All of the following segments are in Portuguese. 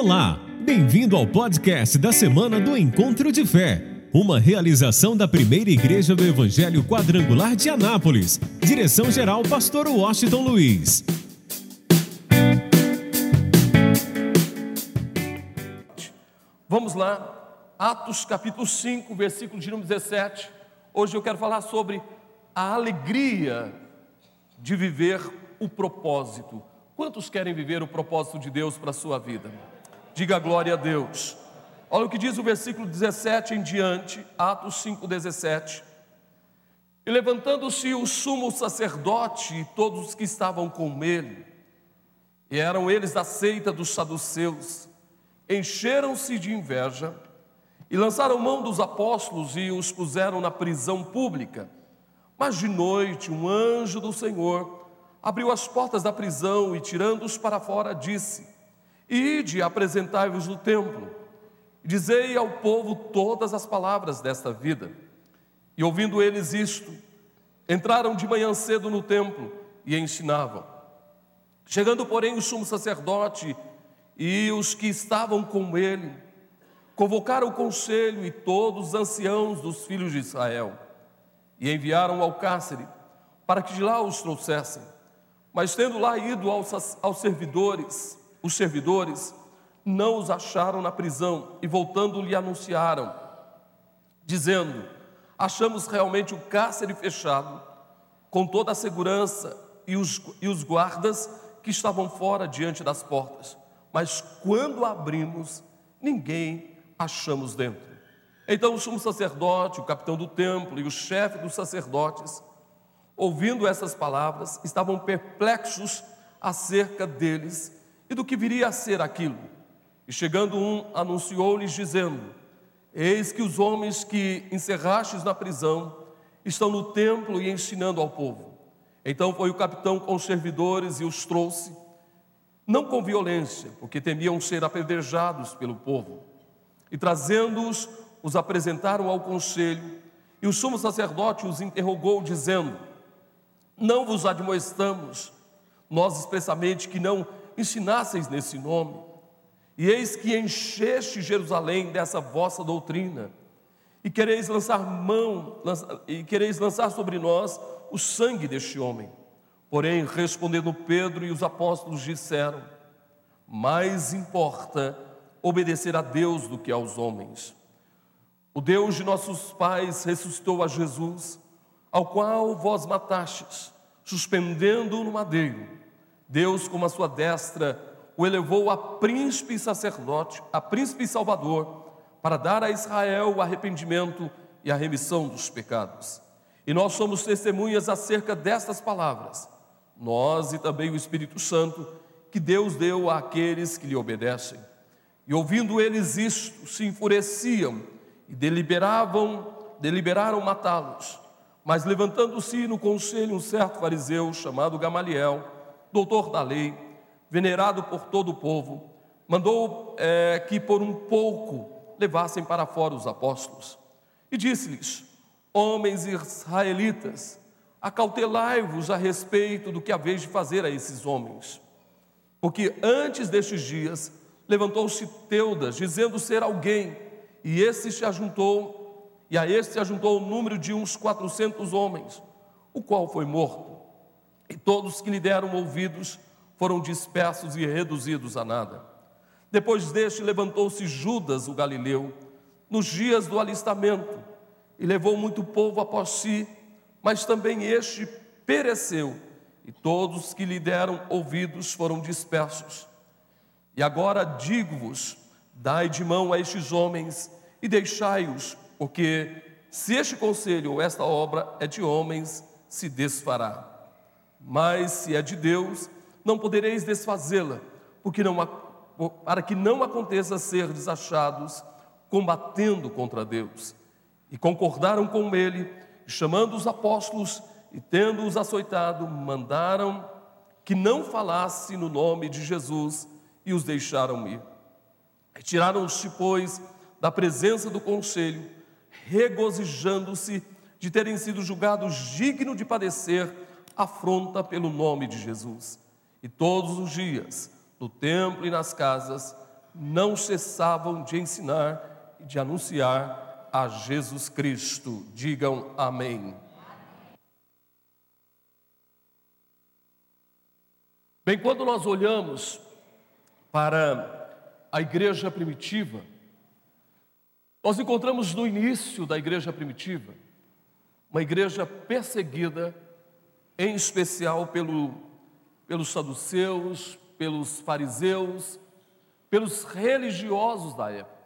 Olá, bem-vindo ao podcast da semana do Encontro de Fé, uma realização da primeira igreja do Evangelho Quadrangular de Anápolis. Direção-geral, Pastor Washington Luiz. Vamos lá, Atos capítulo 5, versículo de número 17. Hoje eu quero falar sobre a alegria de viver o propósito. Quantos querem viver o propósito de Deus para a sua vida? Diga glória a Deus. Olha o que diz o versículo 17 em diante, Atos 5,17. E levantando-se o sumo sacerdote e todos os que estavam com ele, e eram eles da seita dos saduceus, encheram-se de inveja e lançaram mão dos apóstolos e os puseram na prisão pública. Mas de noite um anjo do Senhor abriu as portas da prisão e, tirando-os para fora, disse: Ide, apresentai-vos no templo, dizei ao povo todas as palavras desta vida. E ouvindo eles isto, entraram de manhã cedo no templo e ensinavam. Chegando, porém, o sumo sacerdote e os que estavam com ele, convocaram o conselho e todos os anciãos dos filhos de Israel e enviaram ao cárcere para que de lá os trouxessem. Mas tendo lá ido aos, aos servidores, os servidores não os acharam na prisão e voltando lhe anunciaram, dizendo: Achamos realmente o cárcere fechado, com toda a segurança e os, e os guardas que estavam fora diante das portas. Mas quando abrimos, ninguém achamos dentro. Então o sumo sacerdote, o capitão do templo e o chefe dos sacerdotes, ouvindo essas palavras, estavam perplexos acerca deles e do que viria a ser aquilo. E chegando um, anunciou-lhes, dizendo: Eis que os homens que encerrastes na prisão estão no templo e ensinando ao povo. Então foi o capitão com os servidores e os trouxe, não com violência, porque temiam ser apedrejados pelo povo. E trazendo-os, os apresentaram ao conselho, e o sumo sacerdote os interrogou, dizendo: Não vos admoestamos, nós expressamente, que não ensinasseis nesse nome, e eis que encheste Jerusalém dessa vossa doutrina, e quereis lançar mão, e quereis lançar sobre nós o sangue deste homem. Porém, respondendo Pedro e os apóstolos disseram: Mais importa obedecer a Deus do que aos homens. O Deus de nossos pais ressuscitou a Jesus, ao qual vós matastes, suspendendo-o no madeiro. Deus, com a sua destra, o elevou a príncipe e sacerdote, a príncipe e salvador, para dar a Israel o arrependimento e a remissão dos pecados. E nós somos testemunhas acerca destas palavras, nós e também o Espírito Santo, que Deus deu àqueles que lhe obedecem. E ouvindo eles isto, se enfureciam e deliberavam, deliberaram matá-los. Mas levantando-se no conselho um certo fariseu chamado Gamaliel, doutor da lei, venerado por todo o povo, mandou é, que por um pouco levassem para fora os apóstolos. E disse-lhes: Homens israelitas, acautelai-vos a respeito do que haveis de fazer a esses homens. Porque antes destes dias levantou-se Teudas, dizendo ser alguém, e esse se ajuntou, e a este se ajuntou o número de uns quatrocentos homens, o qual foi morto. E todos que lhe deram ouvidos foram dispersos e reduzidos a nada. Depois deste levantou-se Judas, o galileu, nos dias do alistamento, e levou muito povo após si, mas também este pereceu, e todos que lhe deram ouvidos foram dispersos. E agora digo-vos: dai de mão a estes homens e deixai-os, porque se este conselho ou esta obra é de homens, se desfará. Mas se é de Deus, não podereis desfazê-la, porque não para que não aconteça ser desachados combatendo contra Deus. E concordaram com ele, chamando os apóstolos e tendo-os açoitado, mandaram que não falasse no nome de Jesus e os deixaram ir. Retiraram-se, pois, da presença do conselho, regozijando-se de terem sido julgados dignos de padecer afronta pelo nome de Jesus. E todos os dias, no templo e nas casas, não cessavam de ensinar e de anunciar a Jesus Cristo. Digam amém. Bem, quando nós olhamos para a igreja primitiva, nós encontramos no início da igreja primitiva uma igreja perseguida, em especial pelo, pelos saduceus, pelos fariseus, pelos religiosos da época.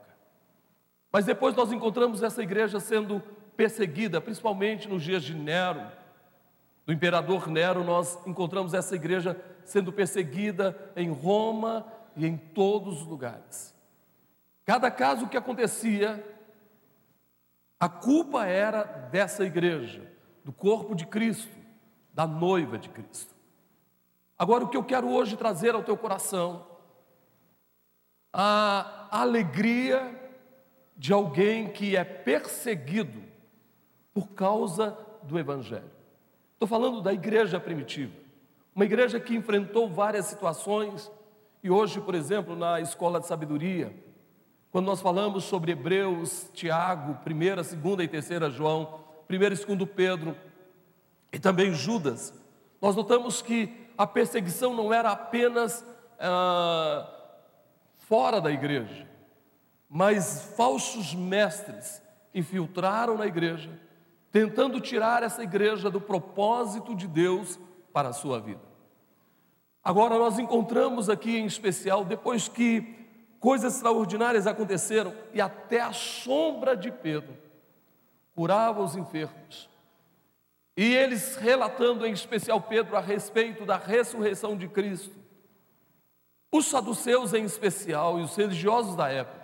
Mas depois nós encontramos essa igreja sendo perseguida, principalmente nos dias de Nero, do imperador Nero, nós encontramos essa igreja sendo perseguida em Roma e em todos os lugares. Cada caso que acontecia, a culpa era dessa igreja, do corpo de Cristo, da noiva de Cristo. Agora, o que eu quero hoje trazer ao teu coração, a alegria de alguém que é perseguido por causa do Evangelho. Estou falando da igreja primitiva, uma igreja que enfrentou várias situações, e hoje, por exemplo, na escola de sabedoria, quando nós falamos sobre Hebreus, Tiago, 1, 2 e 3 João, 1 e 2 Pedro e também Judas, nós notamos que a perseguição não era apenas ah, fora da igreja, mas falsos mestres infiltraram na igreja, tentando tirar essa igreja do propósito de Deus para a sua vida. Agora, nós encontramos aqui em especial, depois que Coisas extraordinárias aconteceram e até a sombra de Pedro curava os enfermos. E eles relatando em especial Pedro a respeito da ressurreição de Cristo. Os saduceus em especial e os religiosos da época,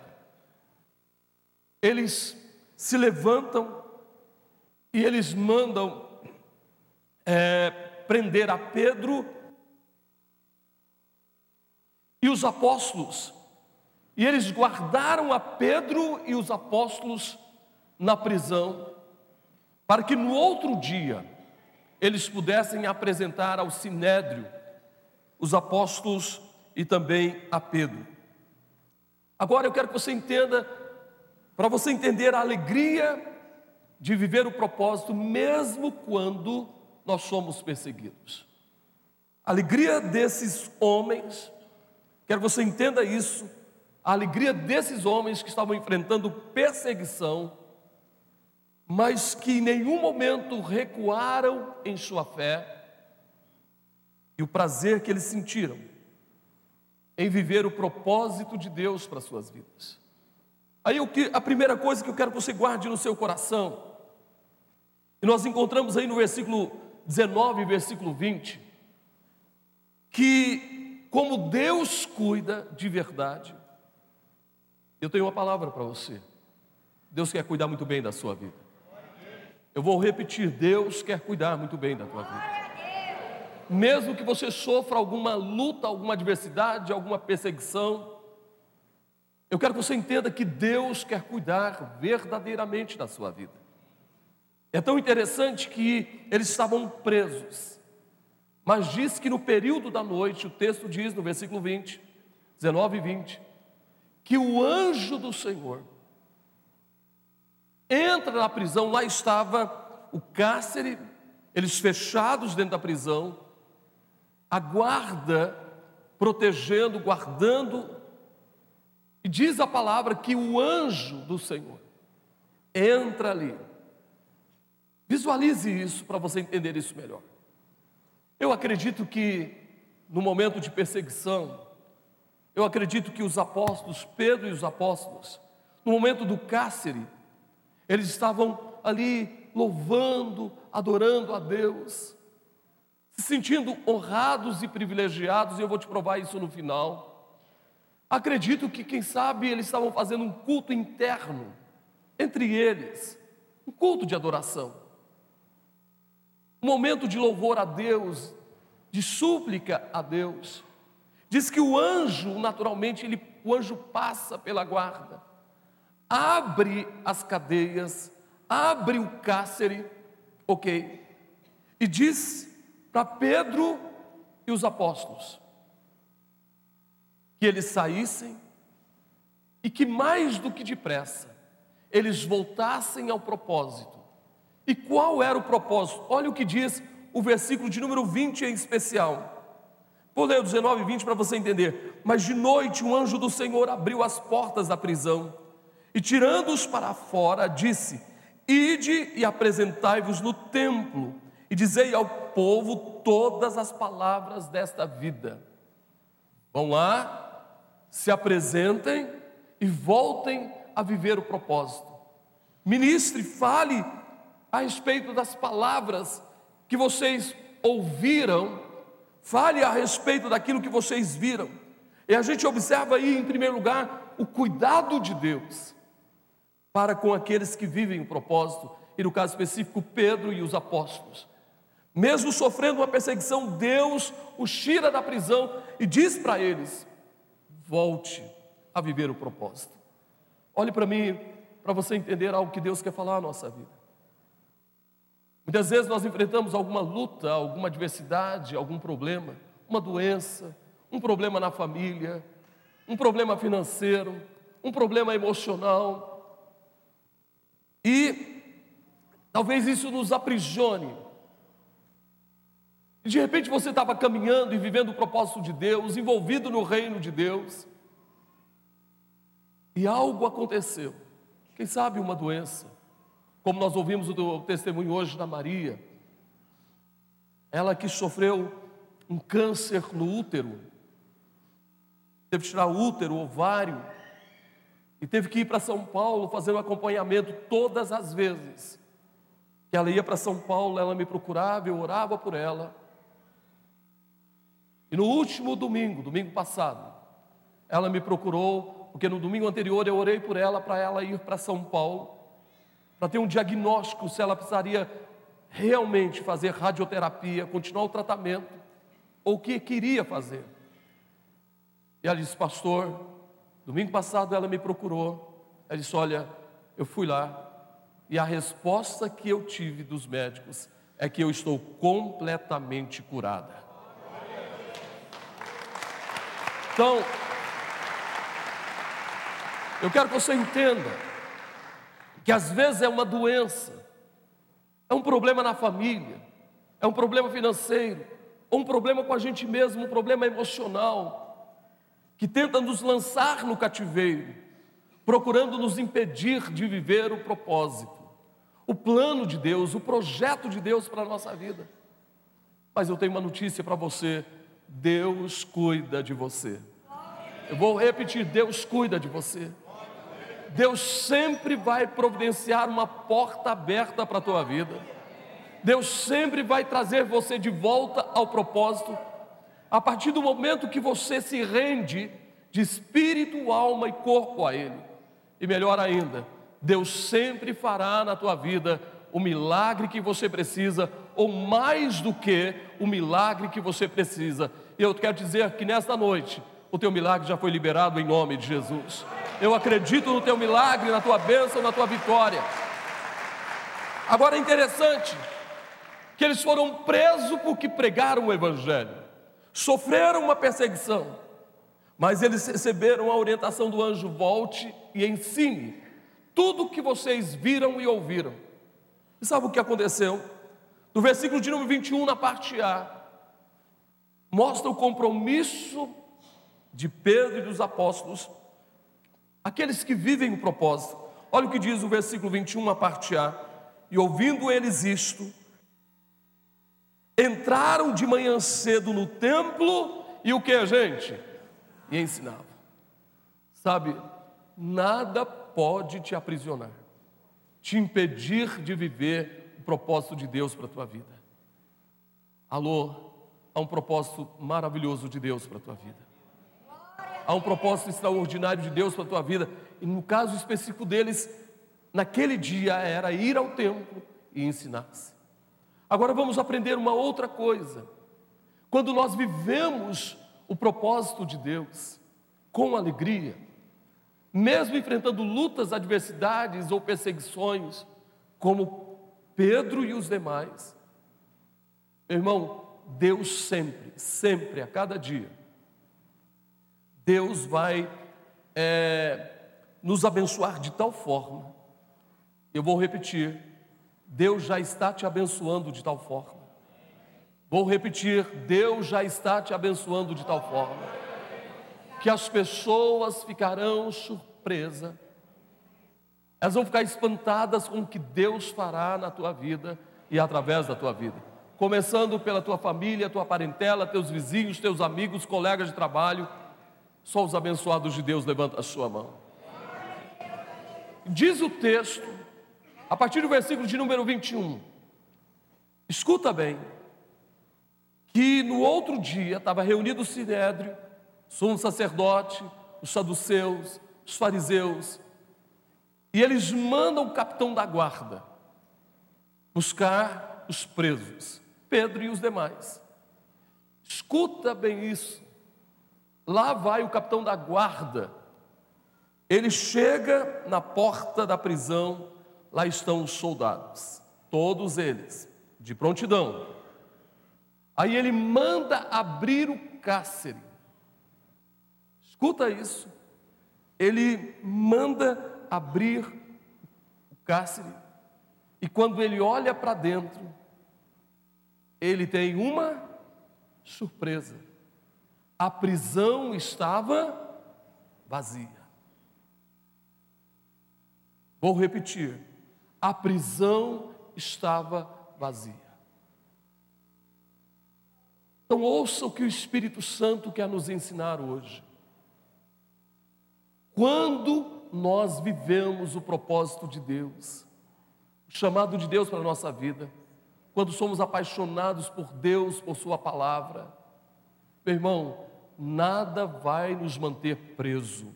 eles se levantam e eles mandam é, prender a Pedro e os apóstolos e eles guardaram a Pedro e os apóstolos na prisão, para que no outro dia eles pudessem apresentar ao sinédrio os apóstolos e também a Pedro. Agora eu quero que você entenda, para você entender a alegria de viver o propósito, mesmo quando nós somos perseguidos. A alegria desses homens, quero que você entenda isso, a alegria desses homens que estavam enfrentando perseguição, mas que em nenhum momento recuaram em sua fé, e o prazer que eles sentiram em viver o propósito de Deus para suas vidas. Aí o que a primeira coisa que eu quero que você guarde no seu coração, e nós encontramos aí no versículo 19 e versículo 20, que como Deus cuida de verdade, eu tenho uma palavra para você. Deus quer cuidar muito bem da sua vida. Eu vou repetir: Deus quer cuidar muito bem da tua vida. Mesmo que você sofra alguma luta, alguma adversidade, alguma perseguição, eu quero que você entenda que Deus quer cuidar verdadeiramente da sua vida. É tão interessante que eles estavam presos, mas diz que no período da noite, o texto diz no versículo 20, 19 e 20, que o anjo do Senhor entra na prisão, lá estava o cárcere, eles fechados dentro da prisão, a guarda protegendo, guardando, e diz a palavra que o anjo do Senhor entra ali. Visualize isso para você entender isso melhor. Eu acredito que no momento de perseguição, eu acredito que os apóstolos, Pedro e os apóstolos, no momento do cárcere, eles estavam ali louvando, adorando a Deus, se sentindo honrados e privilegiados, e eu vou te provar isso no final. Acredito que, quem sabe, eles estavam fazendo um culto interno entre eles, um culto de adoração, um momento de louvor a Deus, de súplica a Deus. Diz que o anjo, naturalmente, ele, o anjo passa pela guarda, abre as cadeias, abre o cárcere, ok? E diz para Pedro e os apóstolos que eles saíssem e que mais do que depressa eles voltassem ao propósito. E qual era o propósito? Olha o que diz o versículo de número 20 em especial. Vou ler o 19 e 20 para você entender. Mas de noite um anjo do Senhor abriu as portas da prisão e, tirando-os para fora, disse: Ide e apresentai-vos no templo, e dizei ao povo todas as palavras desta vida. Vão lá, se apresentem e voltem a viver o propósito. Ministre, fale a respeito das palavras que vocês ouviram, fale a respeito daquilo que vocês viram. E a gente observa aí, em primeiro lugar, o cuidado de Deus para com aqueles que vivem o propósito, e no caso específico, Pedro e os apóstolos. Mesmo sofrendo uma perseguição, Deus os tira da prisão e diz para eles: volte a viver o propósito. Olhe para mim, para você entender algo que Deus quer falar na nossa vida. Muitas vezes nós enfrentamos alguma luta, alguma adversidade, algum problema, uma doença, um problema na família, um problema financeiro, um problema emocional. E talvez isso nos aprisione. E de repente você estava caminhando e vivendo o propósito de Deus, envolvido no reino de Deus, e algo aconteceu. Quem sabe uma doença, como nós ouvimos o testemunho hoje da Maria, ela que sofreu um câncer no útero, teve que tirar o útero, o ovário, e teve que ir para São Paulo fazer um acompanhamento todas as vezes que ela ia para São Paulo, ela me procurava, eu orava por ela. E no último domingo, domingo passado, ela me procurou, porque no domingo anterior eu orei por ela para ela ir para São Paulo para ter um diagnóstico se ela precisaria realmente fazer radioterapia, continuar o tratamento, ou o que queria fazer. E ela disse, pastor, domingo passado ela me procurou, ela disse, olha, eu fui lá, e a resposta que eu tive dos médicos é que eu estou completamente curada. Então, eu quero que você entenda que às vezes é uma doença, é um problema na família, é um problema financeiro, ou um problema com a gente mesmo, um problema emocional, que tenta nos lançar no cativeiro, procurando nos impedir de viver o propósito, o plano de Deus, o projeto de Deus para a nossa vida. Mas eu tenho uma notícia para você: Deus cuida de você. Eu vou repetir: Deus cuida de você. Deus sempre vai providenciar uma porta aberta para a tua vida. Deus sempre vai trazer você de volta ao propósito. A partir do momento que você se rende de espírito, alma e corpo a Ele. E melhor ainda, Deus sempre fará na tua vida o milagre que você precisa, ou mais do que o milagre que você precisa. E eu quero dizer que nesta noite, o teu milagre já foi liberado em nome de Jesus. Eu acredito no teu milagre, na tua bênção, na tua vitória. Agora é interessante que eles foram presos porque pregaram o Evangelho, sofreram uma perseguição, mas eles receberam a orientação do anjo: volte e ensine tudo o que vocês viram e ouviram. E sabe o que aconteceu? No versículo de número 21, na parte A, mostra o compromisso de Pedro e dos apóstolos Aqueles que vivem o propósito. Olha o que diz o versículo 21, a parte A. E ouvindo eles isto, entraram de manhã cedo no templo e o que, gente? E ensinavam. Sabe, nada pode te aprisionar, te impedir de viver o propósito de Deus para a tua vida. Alô, há um propósito maravilhoso de Deus para a tua vida há um propósito extraordinário de Deus para a tua vida. E no caso específico deles, naquele dia era ir ao templo e ensinar-se. Agora vamos aprender uma outra coisa. Quando nós vivemos o propósito de Deus com alegria, mesmo enfrentando lutas, adversidades ou perseguições, como Pedro e os demais, irmão, Deus sempre, sempre, a cada dia, Deus vai é, nos abençoar de tal forma. Eu vou repetir: Deus já está te abençoando de tal forma. Vou repetir: Deus já está te abençoando de tal forma que as pessoas ficarão surpresas, elas vão ficar espantadas com o que Deus fará na tua vida e através da tua vida. Começando pela tua família, tua parentela, teus vizinhos, teus amigos, colegas de trabalho. Só os abençoados de Deus levantam a sua mão. Diz o texto, a partir do versículo de número 21. Escuta bem que no outro dia estava reunido o sinédrio, sumo sacerdote, os saduceus, os fariseus, e eles mandam o capitão da guarda buscar os presos, Pedro e os demais. Escuta bem isso. Lá vai o capitão da guarda. Ele chega na porta da prisão, lá estão os soldados, todos eles, de prontidão Aí ele manda abrir o cárcere. Escuta isso. Ele manda abrir o cárcere. E quando ele olha para dentro, ele tem uma surpresa. A prisão estava vazia. Vou repetir. A prisão estava vazia. Então, ouça o que o Espírito Santo quer nos ensinar hoje. Quando nós vivemos o propósito de Deus, o chamado de Deus para a nossa vida, quando somos apaixonados por Deus, por Sua palavra, meu irmão, nada vai nos manter preso,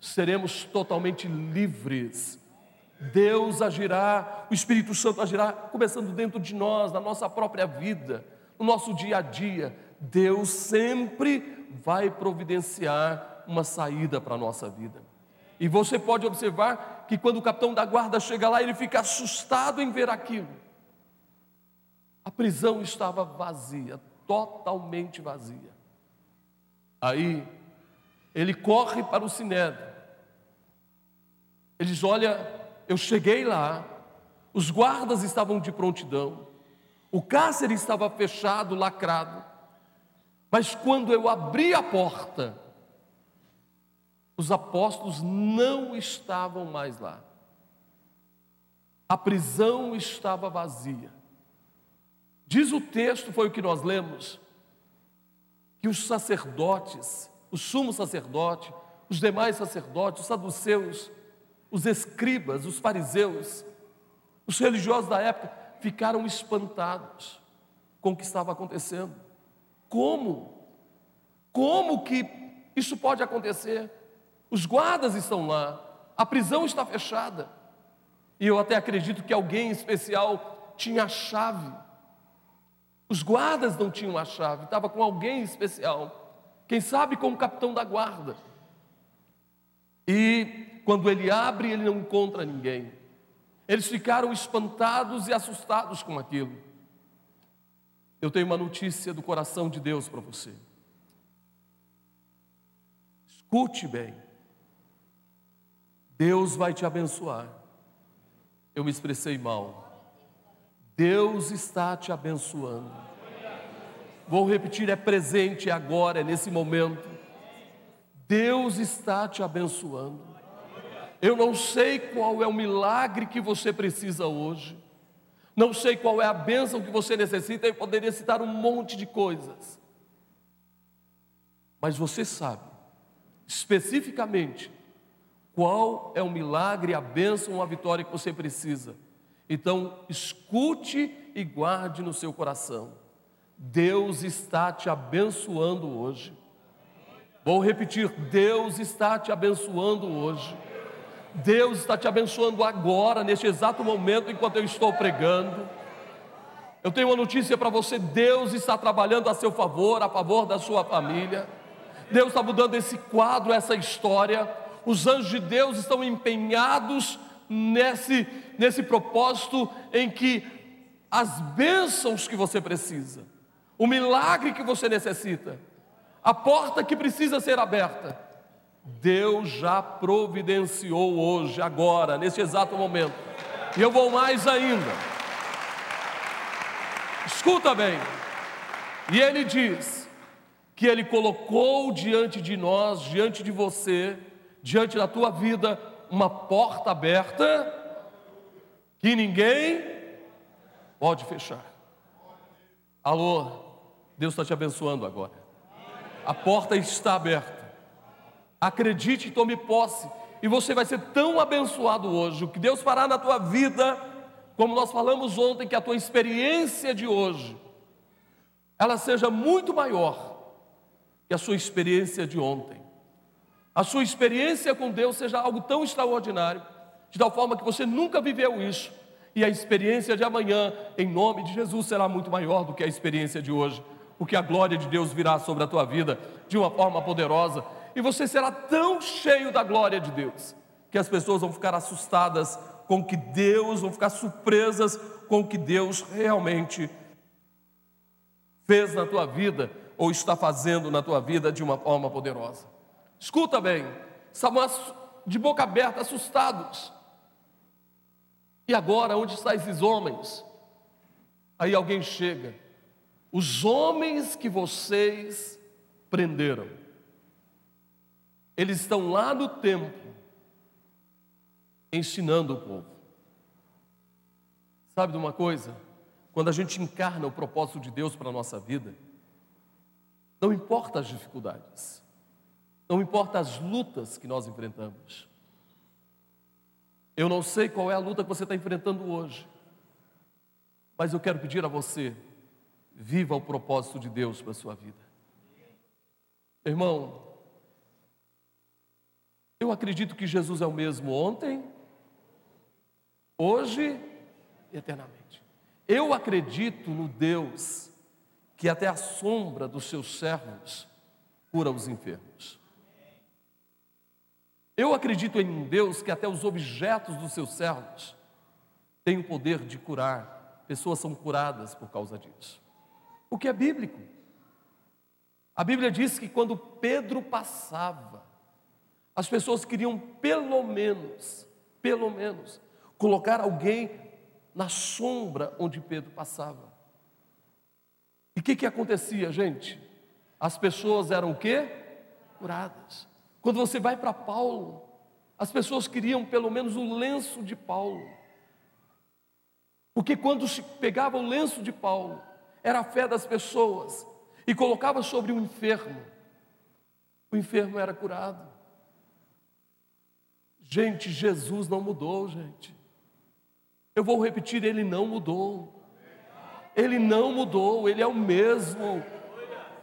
seremos totalmente livres. Deus agirá, o Espírito Santo agirá, começando dentro de nós, na nossa própria vida no nosso dia a dia, Deus sempre vai providenciar uma saída para a nossa vida. E você pode observar que quando o capitão da guarda chega lá, ele fica assustado em ver aquilo. A prisão estava vazia, totalmente vazia. Aí, ele corre para o sinédrio. Ele diz: Olha, eu cheguei lá, os guardas estavam de prontidão, o cárcere estava fechado, lacrado. Mas quando eu abri a porta, os apóstolos não estavam mais lá. A prisão estava vazia. Diz o texto, foi o que nós lemos, que os sacerdotes, o sumo sacerdote, os demais sacerdotes, os saduceus, os escribas, os fariseus, os religiosos da época, ficaram espantados com o que estava acontecendo. Como? Como que isso pode acontecer? Os guardas estão lá, a prisão está fechada. E eu até acredito que alguém especial tinha a chave. Os guardas não tinham a chave, estava com alguém especial. Quem sabe com o capitão da guarda. E quando ele abre, ele não encontra ninguém. Eles ficaram espantados e assustados com aquilo. Eu tenho uma notícia do coração de Deus para você. Escute bem. Deus vai te abençoar. Eu me expressei mal. Deus está te abençoando. Vou repetir, é presente, é agora, é nesse momento. Deus está te abençoando. Eu não sei qual é o milagre que você precisa hoje. Não sei qual é a bênção que você necessita. Eu poderia citar um monte de coisas. Mas você sabe, especificamente, qual é o milagre, a bênção, a vitória que você precisa. Então, escute e guarde no seu coração. Deus está te abençoando hoje. Vou repetir: Deus está te abençoando hoje. Deus está te abençoando agora, neste exato momento, enquanto eu estou pregando. Eu tenho uma notícia para você: Deus está trabalhando a seu favor, a favor da sua família. Deus está mudando esse quadro, essa história. Os anjos de Deus estão empenhados nesse, nesse propósito em que as bênçãos que você precisa, o milagre que você necessita, a porta que precisa ser aberta, Deus já providenciou hoje, agora, nesse exato momento. E eu vou mais ainda. Escuta bem. E ele diz que ele colocou diante de nós, diante de você, diante da tua vida, uma porta aberta que ninguém pode fechar. Alô, Deus está te abençoando agora. A porta está aberta. Acredite e tome posse. E você vai ser tão abençoado hoje. O que Deus fará na tua vida, como nós falamos ontem, que a tua experiência de hoje, ela seja muito maior que a sua experiência de ontem. A sua experiência com Deus seja algo tão extraordinário, de tal forma que você nunca viveu isso. E a experiência de amanhã, em nome de Jesus, será muito maior do que a experiência de hoje, porque a glória de Deus virá sobre a tua vida de uma forma poderosa e você será tão cheio da glória de Deus que as pessoas vão ficar assustadas com que Deus, vão ficar surpresas com o que Deus realmente fez na tua vida ou está fazendo na tua vida de uma forma poderosa. Escuta bem, estavam de boca aberta, assustados. E agora, onde estão esses homens? Aí alguém chega, os homens que vocês prenderam. Eles estão lá no templo, ensinando o povo. Sabe de uma coisa? Quando a gente encarna o propósito de Deus para a nossa vida, não importa as dificuldades, não importa as lutas que nós enfrentamos. Eu não sei qual é a luta que você está enfrentando hoje, mas eu quero pedir a você, viva o propósito de Deus para a sua vida. Irmão, eu acredito que Jesus é o mesmo ontem, hoje e eternamente. Eu acredito no Deus que até a sombra dos seus servos cura os enfermos. Eu acredito em um Deus que até os objetos dos seus servos têm o poder de curar. Pessoas são curadas por causa disso. O que é bíblico. A Bíblia diz que quando Pedro passava, as pessoas queriam pelo menos, pelo menos, colocar alguém na sombra onde Pedro passava. E o que, que acontecia, gente? As pessoas eram o quê? Curadas. Quando você vai para Paulo, as pessoas queriam pelo menos o lenço de Paulo. Porque quando se pegava o lenço de Paulo, era a fé das pessoas e colocava sobre o enfermo, o enfermo era curado. Gente, Jesus não mudou, gente. Eu vou repetir, ele não mudou. Ele não mudou, ele é o mesmo.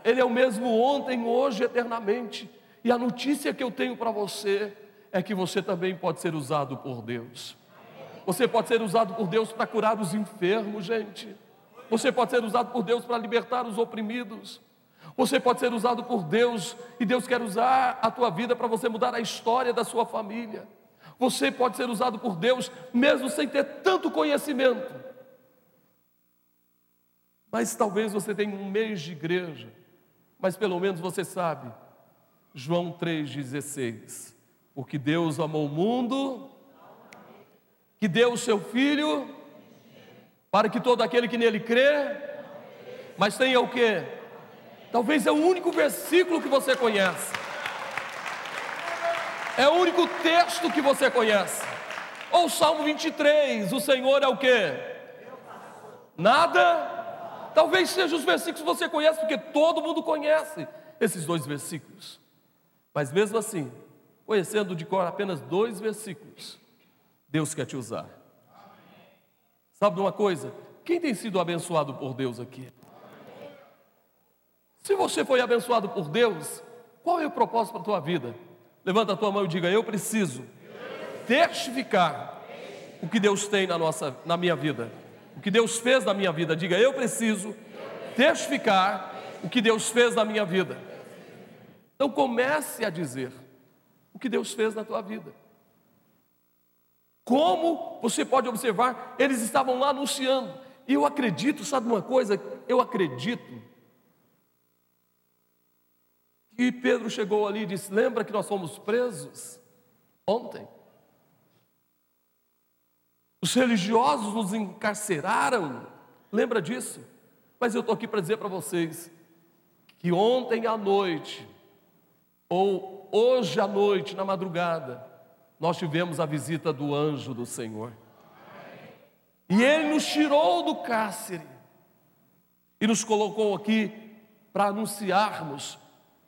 Ele é o mesmo ontem, hoje, eternamente. E a notícia que eu tenho para você é que você também pode ser usado por Deus. Você pode ser usado por Deus para curar os enfermos, gente. Você pode ser usado por Deus para libertar os oprimidos. Você pode ser usado por Deus e Deus quer usar a tua vida para você mudar a história da sua família. Você pode ser usado por Deus mesmo sem ter tanto conhecimento. Mas talvez você tenha um mês de igreja, mas pelo menos você sabe. João 3,16. Porque Deus amou o mundo, que deu o seu Filho, para que todo aquele que nele crê, mas tenha o que? Talvez é o único versículo que você conhece. É o único texto que você conhece. Ou Salmo 23, o Senhor é o que? Nada. Talvez sejam os versículos que você conhece, porque todo mundo conhece esses dois versículos. Mas mesmo assim, conhecendo de cor apenas dois versículos, Deus quer te usar. Sabe de uma coisa? Quem tem sido abençoado por Deus aqui? Se você foi abençoado por Deus, qual é o propósito para a tua vida? Levanta a tua mão e diga: Eu preciso testificar o que Deus tem na, nossa, na minha vida, o que Deus fez na minha vida. Diga: Eu preciso testificar o que Deus fez na minha vida. Então comece a dizer o que Deus fez na tua vida. Como você pode observar, eles estavam lá anunciando. E eu acredito, sabe uma coisa? Eu acredito que Pedro chegou ali e disse: Lembra que nós fomos presos ontem? Os religiosos nos encarceraram, lembra disso? Mas eu estou aqui para dizer para vocês que ontem à noite, ou hoje à noite, na madrugada, nós tivemos a visita do anjo do Senhor. E ele nos tirou do cárcere e nos colocou aqui para anunciarmos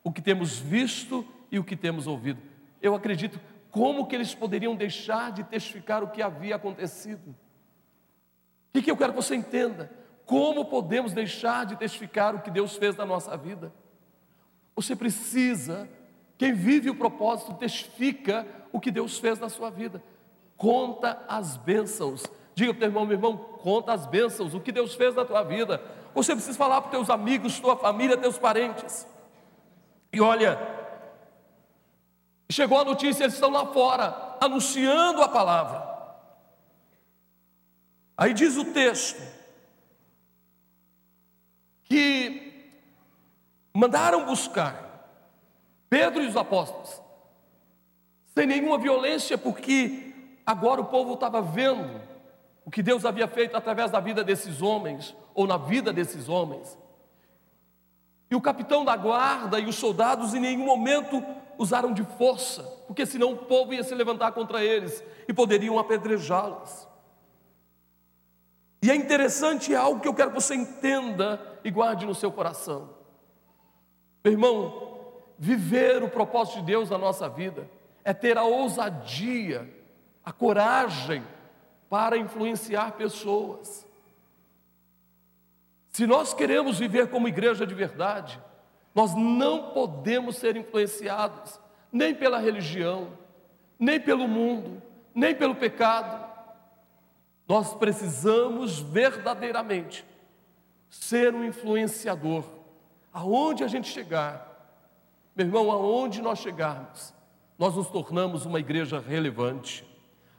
o que temos visto e o que temos ouvido. Eu acredito como que eles poderiam deixar de testificar o que havia acontecido. O que eu quero que você entenda? Como podemos deixar de testificar o que Deus fez na nossa vida? Você precisa, quem vive o propósito, testifica o que Deus fez na sua vida. Conta as bênçãos. Diga para o teu irmão, meu irmão, conta as bênçãos, o que Deus fez na tua vida. Você precisa falar para os teus amigos, tua família, teus parentes. E olha, chegou a notícia, eles estão lá fora, anunciando a palavra. Aí diz o texto, que mandaram buscar Pedro e os apóstolos, sem nenhuma violência, porque agora o povo estava vendo o que Deus havia feito através da vida desses homens, ou na vida desses homens. E o capitão da guarda e os soldados em nenhum momento usaram de força, porque senão o povo ia se levantar contra eles e poderiam apedrejá-los. E é interessante, é algo que eu quero que você entenda e guarde no seu coração. Meu irmão, viver o propósito de Deus na nossa vida é ter a ousadia, a coragem para influenciar pessoas. Se nós queremos viver como igreja de verdade, nós não podemos ser influenciados nem pela religião, nem pelo mundo, nem pelo pecado. Nós precisamos verdadeiramente ser um influenciador. Aonde a gente chegar, meu irmão, aonde nós chegarmos, nós nos tornamos uma igreja relevante.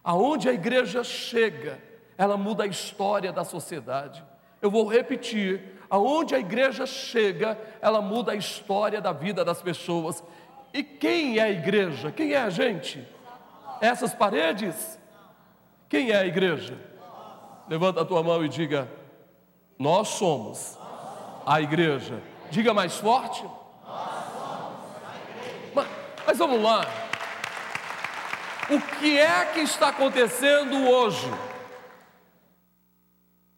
Aonde a igreja chega, ela muda a história da sociedade. Eu vou repetir: aonde a igreja chega, ela muda a história da vida das pessoas. E quem é a igreja? Quem é a gente? Essas paredes? Quem é a igreja? Levanta a tua mão e diga: Nós somos a igreja. Diga mais forte. Mas, mas vamos lá. O que é que está acontecendo hoje?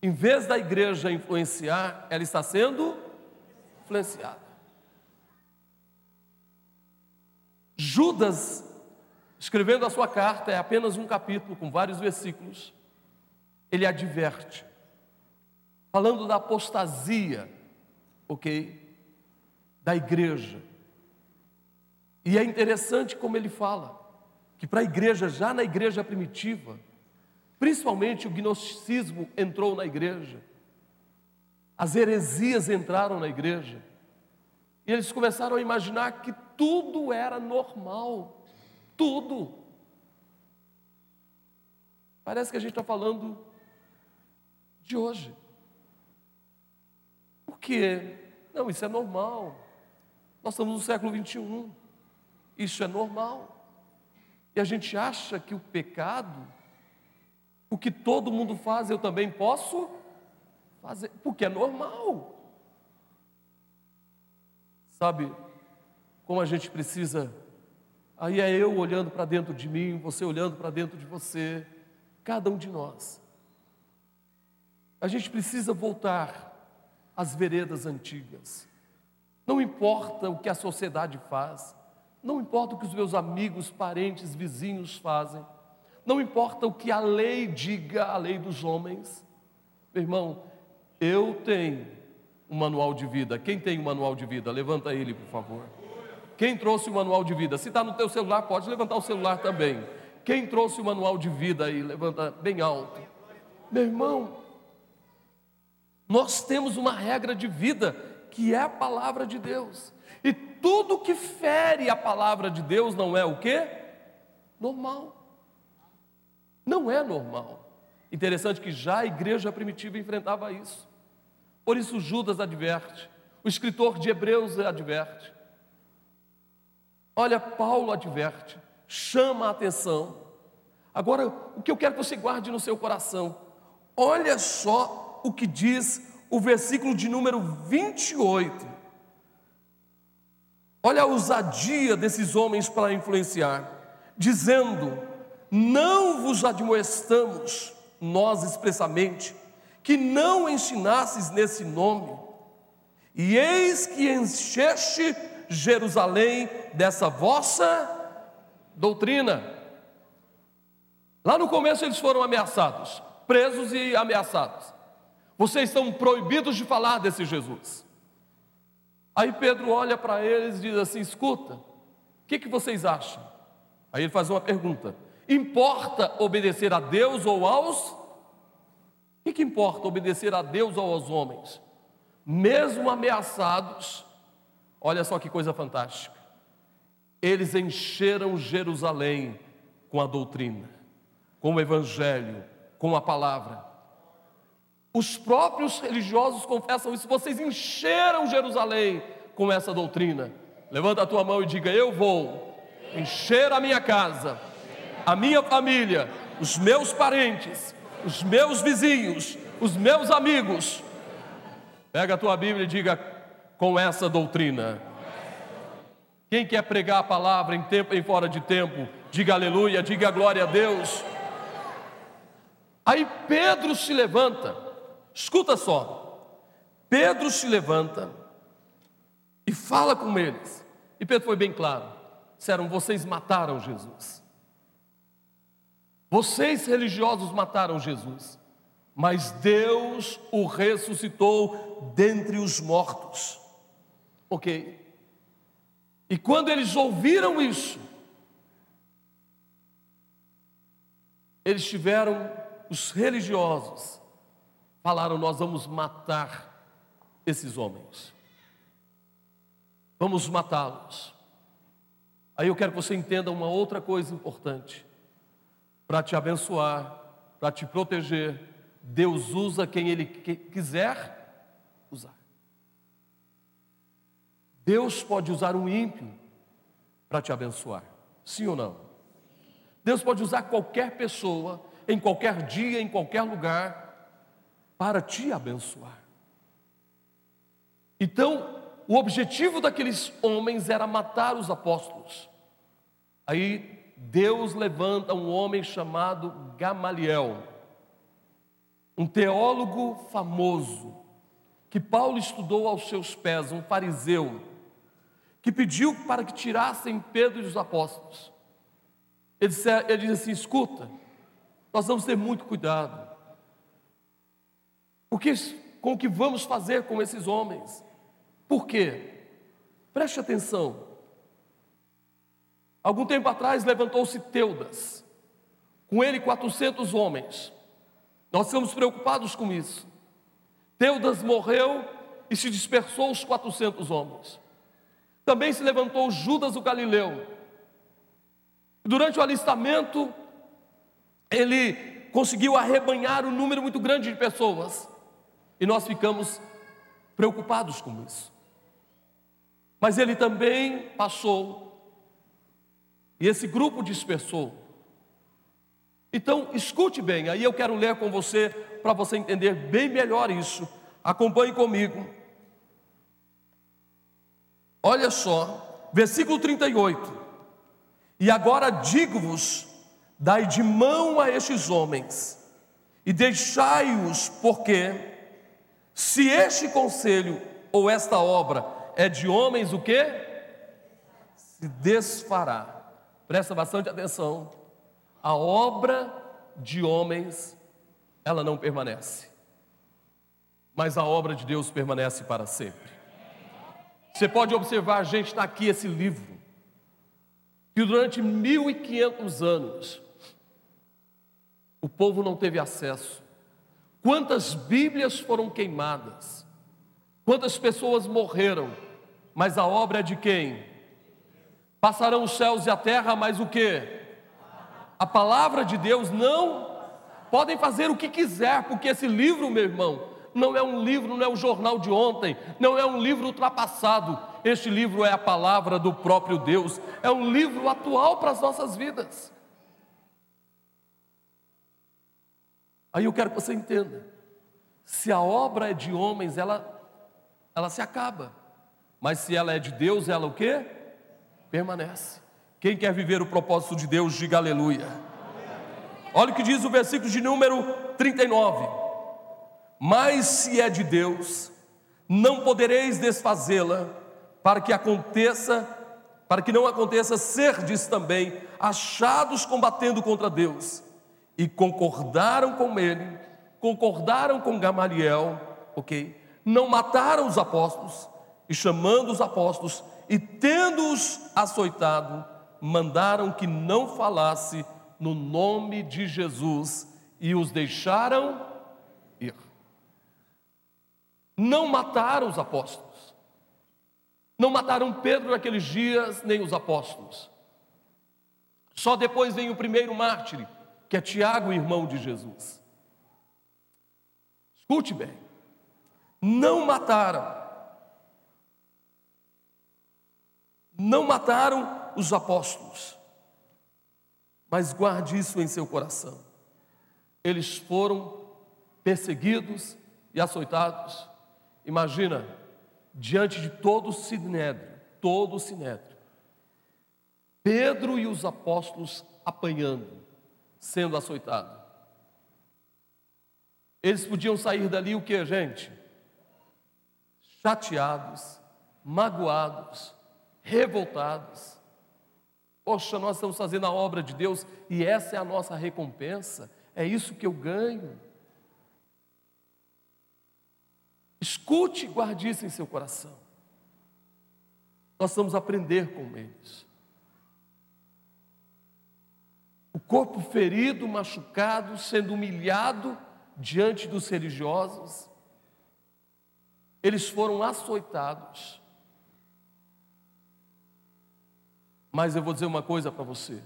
Em vez da igreja influenciar, ela está sendo influenciada. Judas, escrevendo a sua carta, é apenas um capítulo com vários versículos ele adverte, falando da apostasia, ok? Da igreja. E é interessante como ele fala, que para a igreja, já na igreja primitiva, principalmente o gnosticismo entrou na igreja, as heresias entraram na igreja, e eles começaram a imaginar que tudo era normal, tudo. Parece que a gente está falando de hoje. Por quê? Não, isso é normal. Nós estamos no século 21. Isso é normal. E a gente acha que o pecado, o que todo mundo faz, eu também posso fazer, porque é normal. Sabe como a gente precisa? Aí é eu olhando para dentro de mim, você olhando para dentro de você, cada um de nós. A gente precisa voltar às veredas antigas. Não importa o que a sociedade faz, não importa o que os meus amigos, parentes, vizinhos fazem, não importa o que a lei diga, a lei dos homens. Meu irmão, eu tenho um manual de vida. Quem tem um manual de vida? Levanta ele, por favor. Quem trouxe o manual de vida? Se está no teu celular, pode levantar o celular também. Quem trouxe o manual de vida aí? Levanta bem alto. Meu irmão, nós temos uma regra de vida que é a palavra de Deus. E tudo que fere a palavra de Deus não é o que? Normal. Não é normal. Interessante que já a igreja primitiva enfrentava isso. Por isso Judas adverte, o escritor de Hebreus adverte. Olha, Paulo adverte, chama a atenção. Agora, o que eu quero que você guarde no seu coração, olha só o que diz o versículo de número 28. Olha a ousadia desses homens para influenciar, dizendo: Não vos admoestamos, nós expressamente, que não ensinasses nesse nome, e eis que encheste Jerusalém dessa vossa doutrina. Lá no começo eles foram ameaçados, presos e ameaçados. Vocês estão proibidos de falar desse Jesus. Aí Pedro olha para eles e diz assim: escuta, o que, que vocês acham? Aí ele faz uma pergunta: importa obedecer a Deus ou aos? O que, que importa obedecer a Deus ou aos homens? Mesmo ameaçados, olha só que coisa fantástica. Eles encheram Jerusalém com a doutrina com o Evangelho, com a palavra. Os próprios religiosos confessam isso, vocês encheram Jerusalém com essa doutrina. Levanta a tua mão e diga: Eu vou encher a minha casa, a minha família, os meus parentes, os meus vizinhos, os meus amigos. Pega a tua Bíblia e diga: Com essa doutrina. Quem quer pregar a palavra em tempo e fora de tempo, diga aleluia, diga glória a Deus. Aí Pedro se levanta, escuta só, Pedro se levanta e fala com eles. E Pedro foi bem claro: disseram, vocês mataram Jesus. Vocês religiosos mataram Jesus, mas Deus o ressuscitou dentre os mortos. Ok? E quando eles ouviram isso, eles tiveram os religiosos falaram: Nós vamos matar esses homens, vamos matá-los. Aí eu quero que você entenda uma outra coisa importante. Para te abençoar, para te proteger, Deus usa quem Ele quiser usar. Deus pode usar um ímpio para te abençoar, sim ou não? Deus pode usar qualquer pessoa em qualquer dia, em qualquer lugar, para te abençoar. Então, o objetivo daqueles homens era matar os apóstolos. Aí Deus levanta um homem chamado Gamaliel, um teólogo famoso, que Paulo estudou aos seus pés, um fariseu, que pediu para que tirassem Pedro e os apóstolos. Ele disse, ele disse assim: escuta, nós vamos ter muito cuidado. Porque com o que vamos fazer com esses homens? Por quê? Preste atenção. Algum tempo atrás levantou-se Teudas, com ele 400 homens. Nós estamos preocupados com isso. Teudas morreu e se dispersou os 400 homens. Também se levantou Judas o Galileu. Durante o alistamento, ele conseguiu arrebanhar um número muito grande de pessoas. E nós ficamos preocupados com isso. Mas ele também passou, e esse grupo dispersou. Então, escute bem, aí eu quero ler com você, para você entender bem melhor isso. Acompanhe comigo. Olha só, versículo 38. E agora digo-vos Dai de mão a estes homens e deixai-os, porque se este conselho ou esta obra é de homens, o que? Se desfará. Presta bastante atenção. A obra de homens, ela não permanece. Mas a obra de Deus permanece para sempre. Você pode observar, gente, está aqui esse livro, que durante 1500 anos o povo não teve acesso. Quantas Bíblias foram queimadas? Quantas pessoas morreram? Mas a obra é de quem? Passarão os céus e a terra, mas o que? A palavra de Deus não. Podem fazer o que quiser, porque esse livro, meu irmão, não é um livro, não é o jornal de ontem, não é um livro ultrapassado. Este livro é a palavra do próprio Deus, é um livro atual para as nossas vidas. Aí eu quero que você entenda: se a obra é de homens, ela, ela se acaba, mas se ela é de Deus, ela o quê? Permanece. Quem quer viver o propósito de Deus, diga aleluia. Olha o que diz o versículo de número 39. Mas se é de Deus, não podereis desfazê-la, para que aconteça, para que não aconteça serdes também achados combatendo contra Deus. E concordaram com ele, concordaram com Gamaliel, ok? Não mataram os apóstolos, e chamando os apóstolos, e tendo-os açoitado, mandaram que não falasse no nome de Jesus e os deixaram ir. Não mataram os apóstolos. Não mataram Pedro naqueles dias, nem os apóstolos. Só depois vem o primeiro mártir, que é Tiago, irmão de Jesus. Escute bem. Não mataram. Não mataram os apóstolos. Mas guarde isso em seu coração. Eles foram perseguidos e açoitados. Imagina, diante de todo o sinédrio, todo o sinédrio, Pedro e os apóstolos apanhando, sendo açoitados. Eles podiam sair dali o que, gente? Chateados, magoados, revoltados. Poxa, nós estamos fazendo a obra de Deus e essa é a nossa recompensa, é isso que eu ganho. Escute e guarde isso em seu coração. Nós vamos aprender com eles. O corpo ferido, machucado, sendo humilhado diante dos religiosos, eles foram açoitados. Mas eu vou dizer uma coisa para você.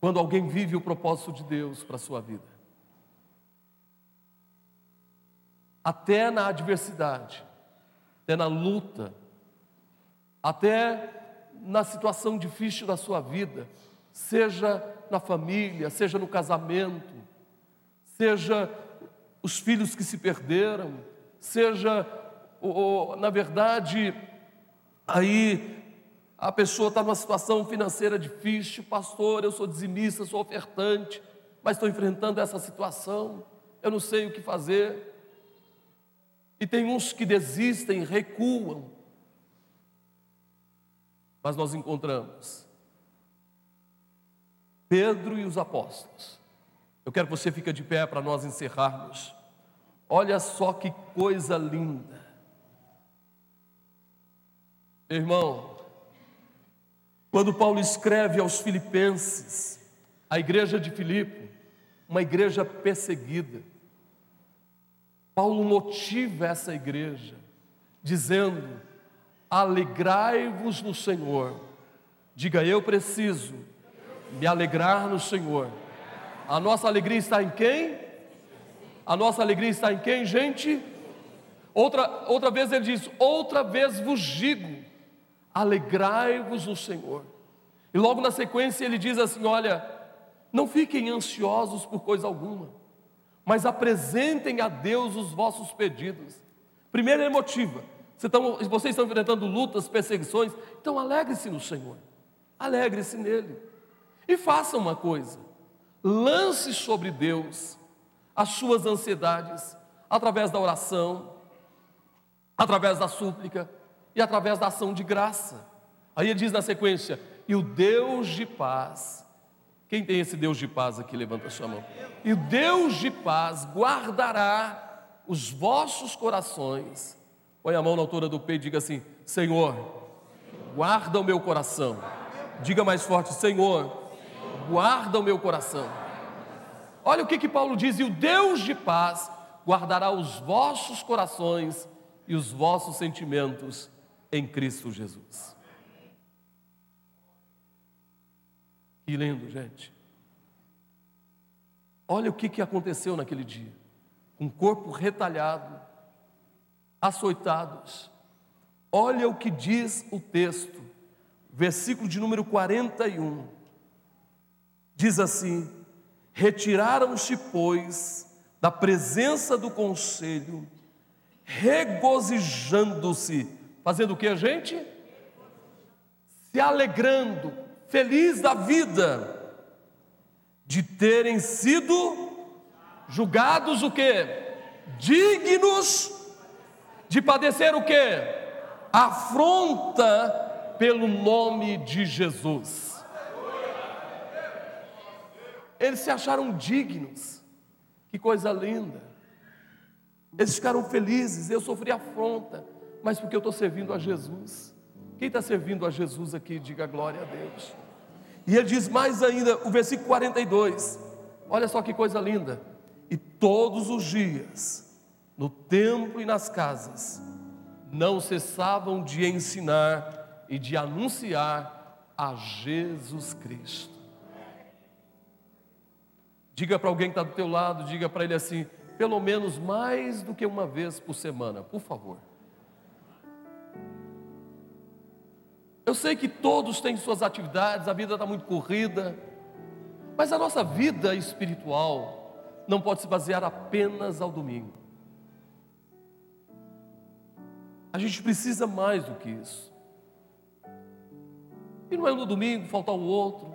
Quando alguém vive o propósito de Deus para a sua vida, até na adversidade, até na luta, até na situação difícil da sua vida, seja na família, seja no casamento, seja os filhos que se perderam, seja, na verdade, aí a pessoa está numa situação financeira difícil, pastor, eu sou dizimista, sou ofertante, mas estou enfrentando essa situação, eu não sei o que fazer. E tem uns que desistem, recuam. Mas nós encontramos Pedro e os apóstolos. Eu quero que você fique de pé para nós encerrarmos. Olha só que coisa linda. Irmão, quando Paulo escreve aos Filipenses, a igreja de Filipe, uma igreja perseguida, Paulo motiva essa igreja, dizendo: alegrai-vos no Senhor. Diga, eu preciso me alegrar no Senhor. A nossa alegria está em quem? A nossa alegria está em quem, gente? Outra, outra vez ele diz: outra vez vos digo, alegrai-vos no Senhor. E logo na sequência ele diz assim: Olha, não fiquem ansiosos por coisa alguma, mas apresentem a Deus os vossos pedidos. Primeiro ele motiva: vocês estão enfrentando lutas, perseguições, então alegre-se no Senhor, alegre-se nele. E faça uma coisa: lance sobre Deus as suas ansiedades, através da oração, através da súplica, e através da ação de graça. Aí ele diz na sequência: e o Deus de paz. Quem tem esse Deus de paz aqui? Levanta a sua mão. E o Deus de paz guardará os vossos corações. Põe a mão na altura do peito e diga assim: Senhor, guarda o meu coração. Diga mais forte: Senhor, guarda o meu coração. Olha o que, que Paulo diz: e o Deus de paz guardará os vossos corações e os vossos sentimentos em Cristo Jesus. Que lindo, gente. Olha o que, que aconteceu naquele dia um corpo retalhado, açoitados. Olha o que diz o texto, versículo de número 41. Diz assim: Retiraram-se, pois, da presença do conselho, regozijando-se, fazendo o que, gente? Se alegrando, feliz da vida, de terem sido julgados o que? Dignos de padecer o que? Afronta pelo nome de Jesus. Eles se acharam dignos. Que coisa linda. Eles ficaram felizes. Eu sofri afronta, mas porque eu estou servindo a Jesus. Quem está servindo a Jesus aqui, diga glória a Deus. E ele diz mais ainda, o versículo 42. Olha só que coisa linda. E todos os dias, no templo e nas casas, não cessavam de ensinar e de anunciar a Jesus Cristo. Diga para alguém que está do teu lado, diga para ele assim, pelo menos mais do que uma vez por semana, por favor. Eu sei que todos têm suas atividades, a vida está muito corrida, mas a nossa vida espiritual não pode se basear apenas ao domingo. A gente precisa mais do que isso. E não é no domingo faltar um outro,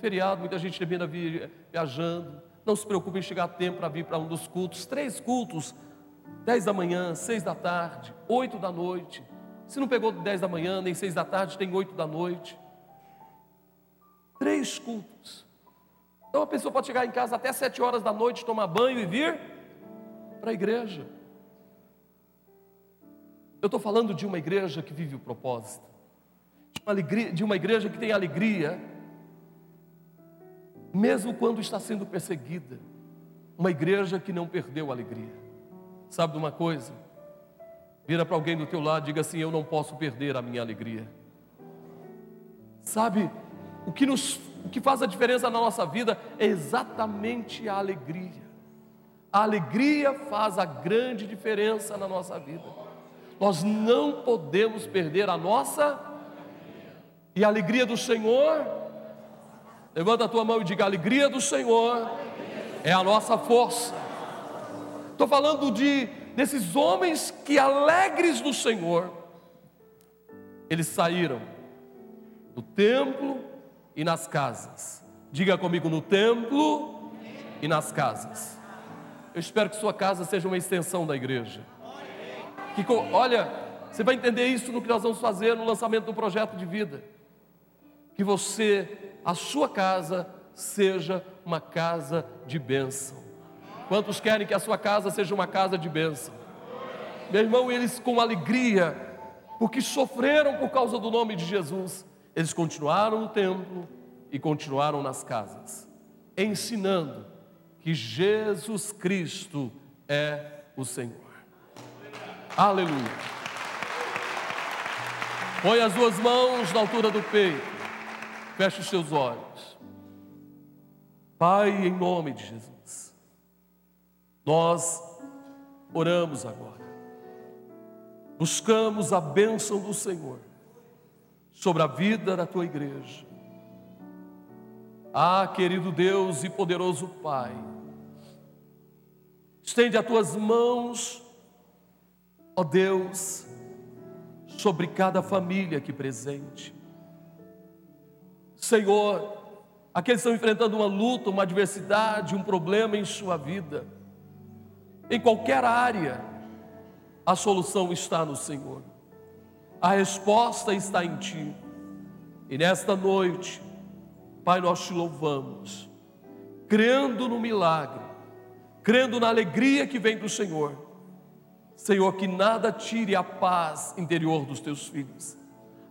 feriado, muita gente termina viajando. Não se preocupe em chegar a tempo para vir para um dos cultos. Três cultos, dez da manhã, seis da tarde, oito da noite. Se não pegou dez da manhã, nem seis da tarde, tem oito da noite. Três cultos. Então a pessoa pode chegar em casa até sete horas da noite, tomar banho e vir para a igreja. Eu estou falando de uma igreja que vive o propósito, de uma, alegria, de uma igreja que tem alegria mesmo quando está sendo perseguida, uma igreja que não perdeu a alegria. Sabe de uma coisa? Vira para alguém do teu lado diga assim: Eu não posso perder a minha alegria. Sabe, o que, nos, o que faz a diferença na nossa vida é exatamente a alegria. A alegria faz a grande diferença na nossa vida. Nós não podemos perder a nossa e a alegria do Senhor Levanta a tua mão e diga: a alegria do Senhor é a nossa força. Estou falando de desses homens que alegres do Senhor, eles saíram do templo e nas casas. Diga comigo no templo e nas casas. Eu espero que sua casa seja uma extensão da igreja. Que, olha, você vai entender isso no que nós vamos fazer no lançamento do projeto de vida. Que você a sua casa seja uma casa de bênção. Quantos querem que a sua casa seja uma casa de bênção? Meu irmão, eles com alegria, porque sofreram por causa do nome de Jesus, eles continuaram no templo e continuaram nas casas, ensinando que Jesus Cristo é o Senhor. Aleluia. Põe as duas mãos na altura do peito. Feche os seus olhos. Pai, em nome de Jesus, nós oramos agora, buscamos a bênção do Senhor sobre a vida da tua igreja. Ah, querido Deus e poderoso Pai, estende as tuas mãos, ó Deus, sobre cada família aqui presente. Senhor, aqueles que estão enfrentando uma luta, uma adversidade, um problema em sua vida, em qualquer área, a solução está no Senhor, a resposta está em Ti. E nesta noite, Pai, nós te louvamos, crendo no milagre, crendo na alegria que vem do Senhor. Senhor, que nada tire a paz interior dos teus filhos,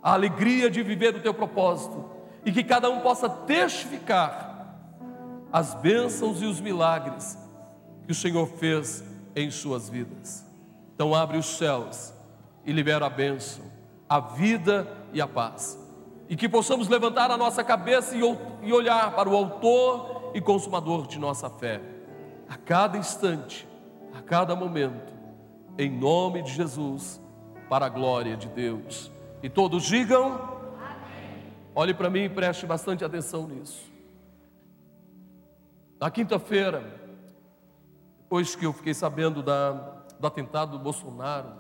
a alegria de viver o teu propósito e que cada um possa testificar as bênçãos e os milagres que o Senhor fez em suas vidas. Então, abre os céus e libera a bênção, a vida e a paz. E que possamos levantar a nossa cabeça e olhar para o Autor e Consumador de nossa fé, a cada instante, a cada momento, em nome de Jesus, para a glória de Deus. E todos digam: Amém. Olhe para mim e preste bastante atenção nisso. Na quinta-feira, depois que eu fiquei sabendo da, do atentado do Bolsonaro,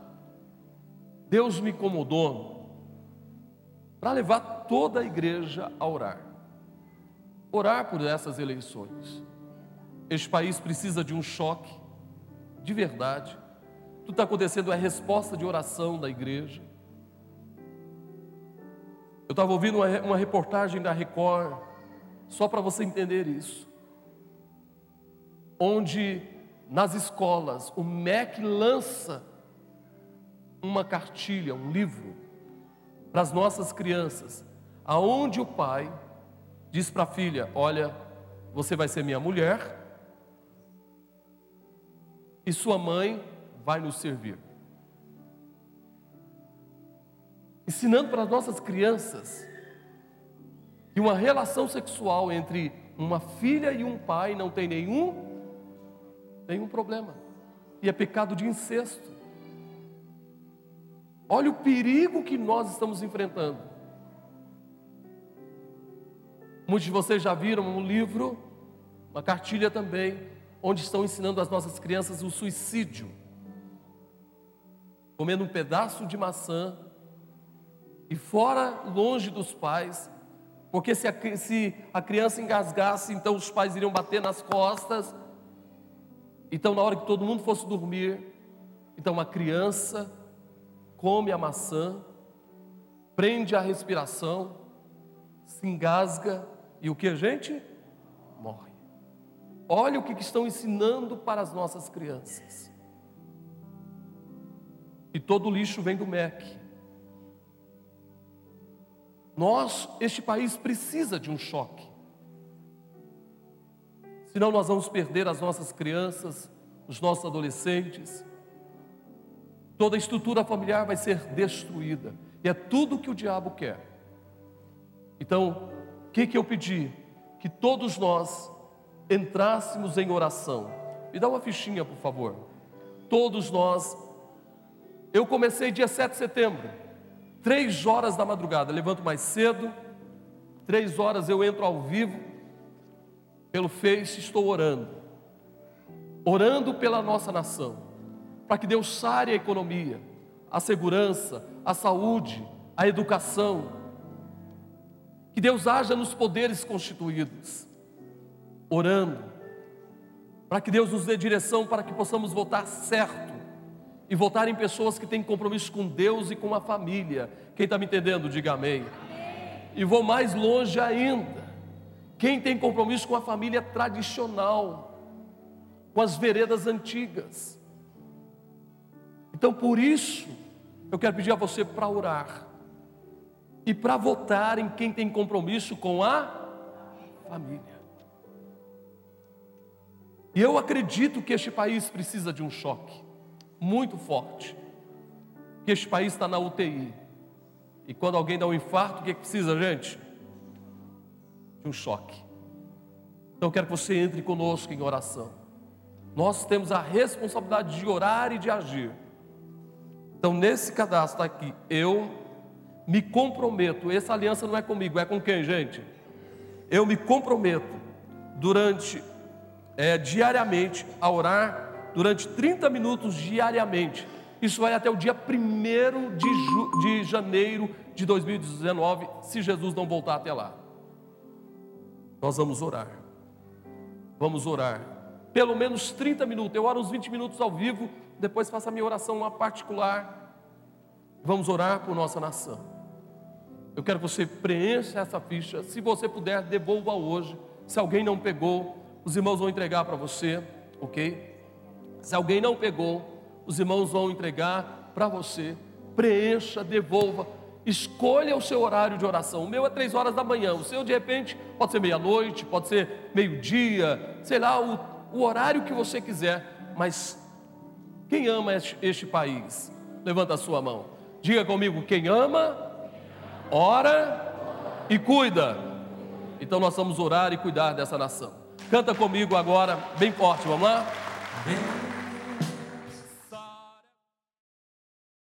Deus me incomodou para levar toda a igreja a orar. Orar por essas eleições. Este país precisa de um choque, de verdade. Tudo está acontecendo é resposta de oração da igreja. Eu estava ouvindo uma, uma reportagem da Record, só para você entender isso onde nas escolas o MEC lança uma cartilha, um livro para as nossas crianças, aonde o pai diz para a filha: "Olha, você vai ser minha mulher e sua mãe vai nos servir". Ensinando para as nossas crianças que uma relação sexual entre uma filha e um pai não tem nenhum nenhum problema. E é pecado de incesto. Olha o perigo que nós estamos enfrentando. Muitos de vocês já viram um livro, uma cartilha também, onde estão ensinando as nossas crianças o suicídio. Comendo um pedaço de maçã e fora, longe dos pais, porque se a, se a criança engasgasse, então os pais iriam bater nas costas então, na hora que todo mundo fosse dormir, então uma criança come a maçã, prende a respiração, se engasga e o que a gente? Morre. Olha o que estão ensinando para as nossas crianças. E todo lixo vem do MEC. Nós, este país precisa de um choque. Senão nós vamos perder as nossas crianças, os nossos adolescentes. Toda a estrutura familiar vai ser destruída. E é tudo que o diabo quer. Então, o que, que eu pedi? Que todos nós entrássemos em oração. Me dá uma fichinha, por favor. Todos nós. Eu comecei dia 7 de setembro, três horas da madrugada. Levanto mais cedo, três horas eu entro ao vivo pelo Face, estou orando, orando pela nossa nação, para que Deus sare a economia, a segurança, a saúde, a educação, que Deus haja nos poderes constituídos, orando, para que Deus nos dê direção para que possamos votar certo e votar em pessoas que têm compromisso com Deus e com a família. Quem está me entendendo, diga amém. E vou mais longe ainda quem tem compromisso com a família tradicional, com as veredas antigas. Então, por isso, eu quero pedir a você para orar e para votar em quem tem compromisso com a família. E eu acredito que este país precisa de um choque muito forte. Que este país está na UTI. E quando alguém dá um infarto, o que, é que precisa, gente? De um choque. Então quero que você entre conosco em oração. Nós temos a responsabilidade de orar e de agir. Então, nesse cadastro aqui, eu me comprometo. Essa aliança não é comigo, é com quem, gente? Eu me comprometo durante, é, diariamente, a orar durante 30 minutos diariamente. Isso vai até o dia 1 de, de janeiro de 2019, se Jesus não voltar até lá. Nós vamos orar. Vamos orar. Pelo menos 30 minutos. Eu oro uns 20 minutos ao vivo, depois faço a minha oração lá particular. Vamos orar por nossa nação. Eu quero que você preencha essa ficha. Se você puder, devolva hoje. Se alguém não pegou, os irmãos vão entregar para você, ok? Se alguém não pegou, os irmãos vão entregar para você. Preencha, devolva Escolha o seu horário de oração. O meu é três horas da manhã. O seu, de repente, pode ser meia-noite, pode ser meio-dia, sei lá, o, o, horário que você quiser. Mas quem ama este, este país? Levanta a sua mão. Diga comigo: quem ama, ora e cuida. Então nós vamos orar e cuidar dessa nação. Canta comigo agora, bem forte, vamos lá? Bem